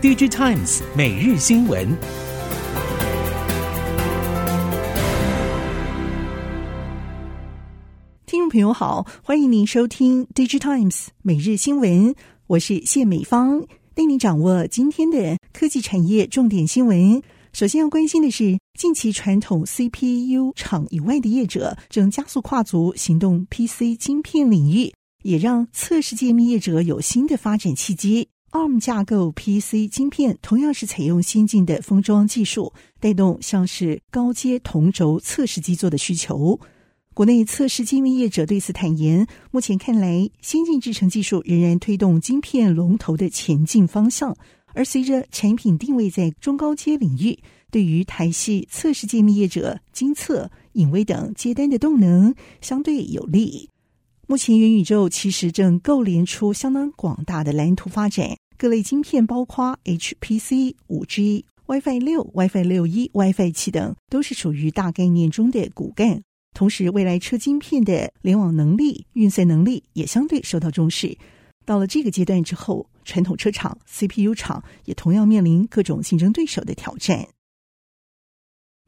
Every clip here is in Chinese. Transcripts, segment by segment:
DG Times 每日新闻，听众朋友好，欢迎您收听 DG Times 每日新闻，我是谢美芳，带您掌握今天的科技产业重点新闻。首先要关心的是，近期传统 CPU 厂以外的业者正加速跨足行动 PC 晶片领域，也让测试界面业者有新的发展契机。ARM 架构 PC 晶片同样是采用先进的封装技术，带动像是高阶同轴测试基座的需求。国内测试界面业者对此坦言，目前看来，先进制程技术仍然推动晶片龙头的前进方向。而随着产品定位在中高阶领域，对于台系测试界面业者精测、颖微等接单的动能相对有利。目前元宇宙其实正构连出相当广大的蓝图发展，各类晶片包括 HPC、五 G、WiFi 六、WiFi 六一、WiFi 七等，都是属于大概念中的骨干。同时，未来车晶片的联网能力、运算能力也相对受到重视。到了这个阶段之后，传统车厂、CPU 厂也同样面临各种竞争对手的挑战。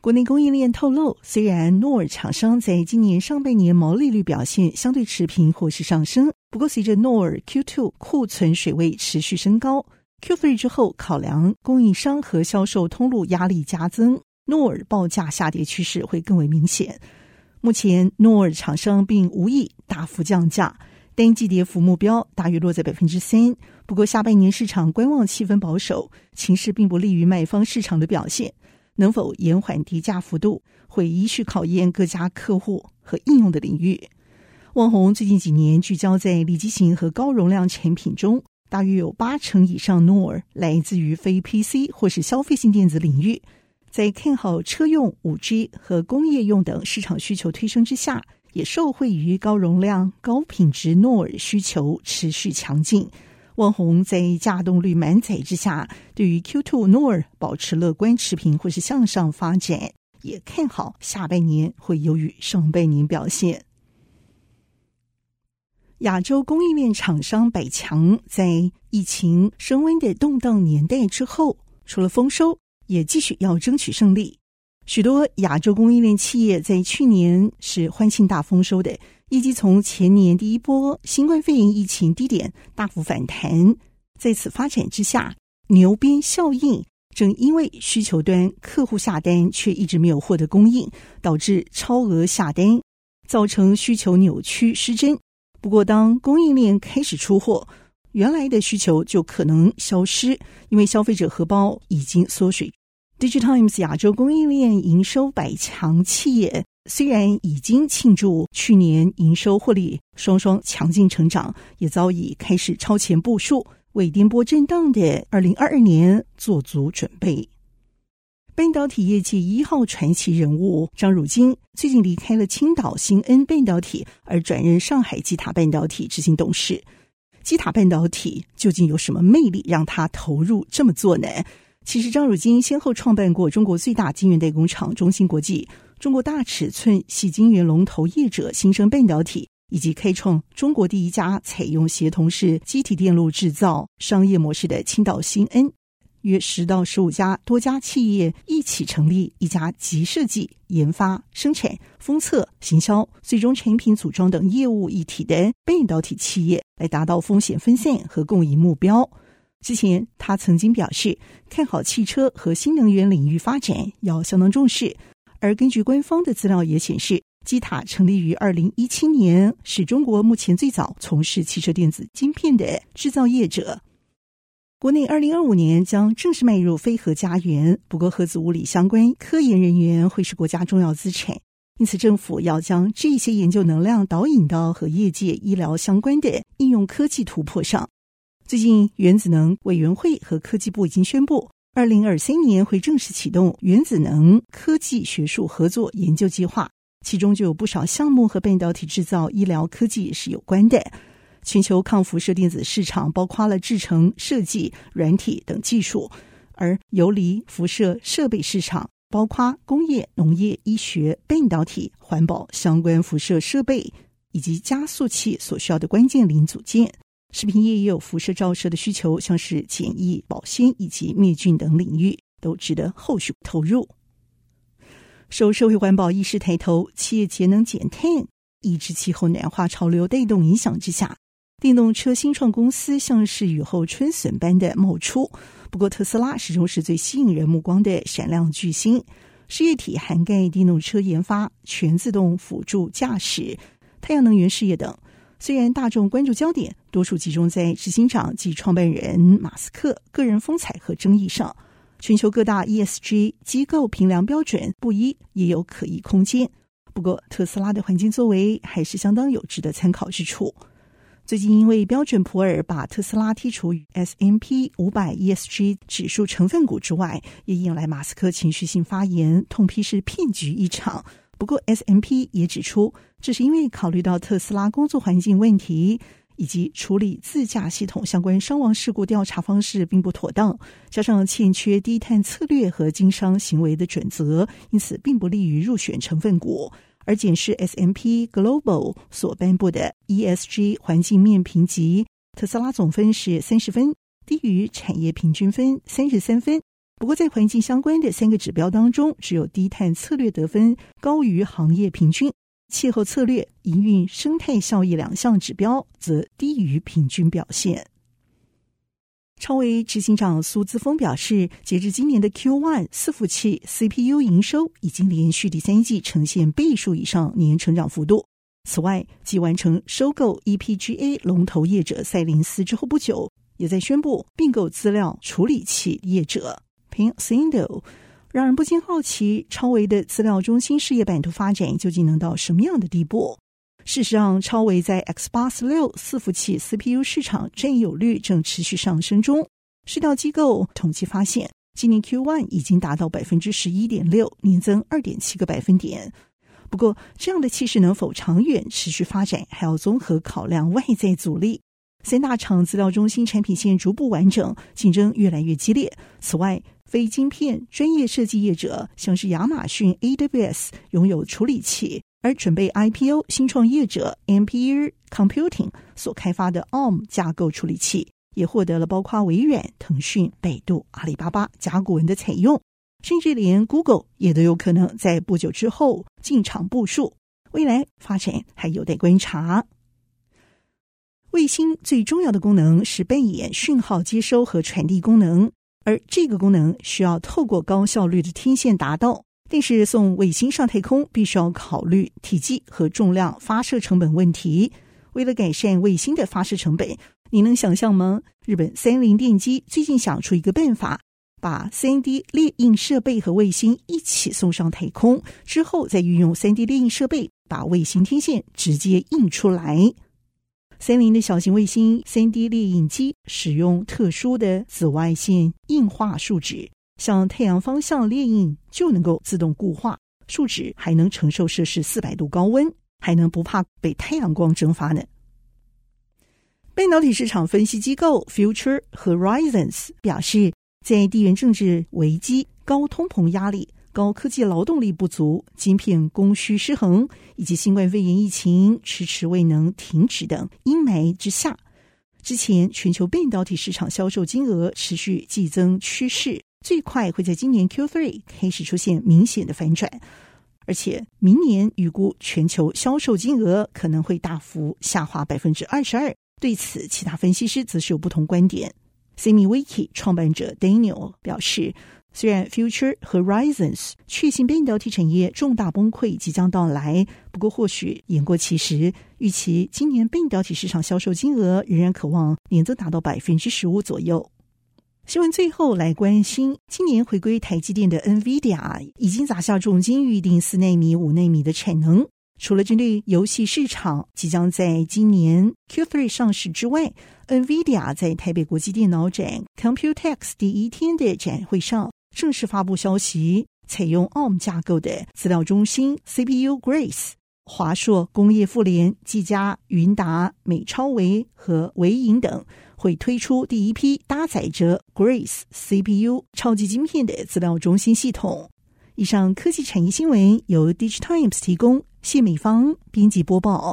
国内供应链透露，虽然诺尔厂商在今年上半年毛利率表现相对持平或是上升，不过随着诺尔 Q2 库存水位持续升高，Q3 之后考量供应商和销售通路压力加增，诺尔报价下跌趋势会更为明显。目前诺尔厂商并无意大幅降价，单季跌幅目标大约落在百分之三。不过下半年市场观望气氛保守，情势并不利于卖方市场的表现。能否延缓跌价幅度，会依序考验各家客户和应用的领域。旺宏最近几年聚焦在立积型和高容量产品中，大约有八成以上 NOR 来自于非 PC 或是消费性电子领域。在看好车用、五 G 和工业用等市场需求推升之下，也受惠于高容量、高品质 NOR 需求持续强劲。旺宏在稼动率满载之下，对于 Q2 NOR 保持乐观持平或是向上发展，也看好下半年会优于上半年表现。亚洲供应链厂商百强在疫情升温的动荡年代之后，除了丰收，也继续要争取胜利。许多亚洲供应链企业在去年是欢庆大丰收的。业绩从前年第一波新冠肺炎疫情低点大幅反弹，在此发展之下，牛鞭效应正因为需求端客户下单却一直没有获得供应，导致超额下单，造成需求扭曲失真。不过，当供应链开始出货，原来的需求就可能消失，因为消费者荷包已经缩水。DigiTimes 亚洲供应链营收百强企业。虽然已经庆祝去年营收获利双双强劲成长，也早已开始超前部署，为颠簸震荡的二零二二年做足准备。半导体业界一号传奇人物张汝京最近离开了青岛新恩半导体，而转任上海基塔半导体执行董事。基塔半导体究竟有什么魅力，让他投入这么做呢？其实，张汝京先后创办过中国最大晶圆代工厂中芯国际。中国大尺寸细晶圆龙头业者新生半导体，以及开创中国第一家采用协同式机体电路制造商业模式的青岛新恩，约十到十五家多家企业一起成立一家集设计、研发、生产、封测、行销、最终产品组装等业务一体的半导体企业，来达到风险分散和共赢目标。之前他曾经表示，看好汽车和新能源领域发展，要相当重视。而根据官方的资料也显示，基塔成立于二零一七年，是中国目前最早从事汽车电子晶片的制造业者。国内二零二五年将正式迈入非核家园，不过核子物理相关科研人员会是国家重要资产，因此政府要将这些研究能量导引到和业界医疗相关的应用科技突破上。最近，原子能委员会和科技部已经宣布。二零二三年会正式启动原子能科技学术合作研究计划，其中就有不少项目和半导体制造、医疗科技是有关的。全球抗辐射电子市场包括了制程、设计、软体等技术，而游离辐射设备市场包括工业、农业、医学、半导体、环保相关辐射设备以及加速器所需要的关键零组件。食品业也有辐射照射的需求，像是检疫、保鲜以及灭菌等领域，都值得后续投入。受社会环保意识抬头、企业节能减碳、抑制气候暖化潮流带动影响之下，电动车新创公司像是雨后春笋般的冒出。不过，特斯拉始终是最吸引人目光的闪亮巨星。事业体涵盖电动车研发、全自动辅助驾驶、太阳能源事业等。虽然大众关注焦点多数集中在执行长及创办人马斯克个人风采和争议上，全球各大 ESG 机构评量标准不一，也有可议空间。不过，特斯拉的环境作为还是相当有值得参考之处。最近，因为标准普尔把特斯拉剔除于 S M P 五百 ESG 指数成分股之外，也引来马斯克情绪性发言，痛批是骗局一场。不过 S M P 也指出，这是因为考虑到特斯拉工作环境问题以及处理自驾系统相关伤亡事故调查方式并不妥当，加上欠缺低碳策略和经商行为的准则，因此并不利于入选成分股。而检视 S M P Global 所颁布的 ESG 环境面评级，特斯拉总分是三十分，低于产业平均分三十三分。不过，在环境相关的三个指标当中，只有低碳策略得分高于行业平均，气候策略、营运生态效益两项指标则低于平均表现。超微执行长苏姿峰表示，截至今年的 Q1，伺服器 CPU 营收已经连续第三季呈现倍数以上年成长幅度。此外，继完成收购 EPGA 龙头业者赛灵思之后不久，也在宣布并购资料处理器业者。p i n s i n d o 让人不禁好奇，超维的资料中心事业版图发展究竟能到什么样的地步？事实上，超维在 Xbox 六伺服器 CPU 市场占有率正持续上升中。市调机构统计发现，今年 Q1 已经达到百分之十一点六，年增二点七个百分点。不过，这样的气势能否长远持续发展，还要综合考量外在阻力。三大厂资料中心产品线逐步完整，竞争越来越激烈。此外，非晶片专业设计业者，像是亚马逊 AWS，拥有处理器，而准备 IPO 新创业者 Amper Computing 所开发的 ARM 架构处理器，也获得了包括微软、腾讯、百度、阿里巴巴、甲骨文的采用，甚至连 Google 也都有可能在不久之后进场部署。未来发展还有待观察。卫星最重要的功能是扮演讯号接收和传递功能，而这个功能需要透过高效率的天线达到。但是送卫星上太空必须要考虑体积和重量、发射成本问题。为了改善卫星的发射成本，你能想象吗？日本三菱电机最近想出一个办法，把 3D 列印设备和卫星一起送上太空，之后再运用 3D 列印设备把卫星天线直接印出来。森林的小型卫星 3D 列印机使用特殊的紫外线硬化树脂，向太阳方向列印就能够自动固化。树脂还能承受摄氏四百度高温，还能不怕被太阳光蒸发呢。半导体市场分析机构 Future Horizons 表示，在地缘政治危机、高通膨压力。高科技劳动力不足、晶片供需失衡，以及新冠肺炎疫情迟迟未能停止等阴霾之下，之前全球半导体市场销售金额持续季增趋势，最快会在今年 Q3 开始出现明显的反转，而且明年预估全球销售金额可能会大幅下滑百分之二十二。对此，其他分析师则是有不同观点。SemiWiki 创办者 Daniel 表示。虽然 Future Horizons 确信半导体产业重大崩溃即将到来，不过或许言过其实。预期今年半导体市场销售金额仍然可望年增达到百分之十五左右。新闻最后来关心，今年回归台积电的 NVIDIA 已经砸下重金预定四奈米、五奈米的产能。除了针对游戏市场即将在今年 Q3 上市之外，NVIDIA 在台北国际电脑展 Computex 第一天的展会上。正式发布消息，采用 ARM 架构的资料中心 CPU Grace，华硕、工业富联、技嘉、云达、美超维和维影等会推出第一批搭载着 Grace CPU 超级晶片的资料中心系统。以上科技产业新闻由 DigiTimes 提供，谢美芳编辑播报。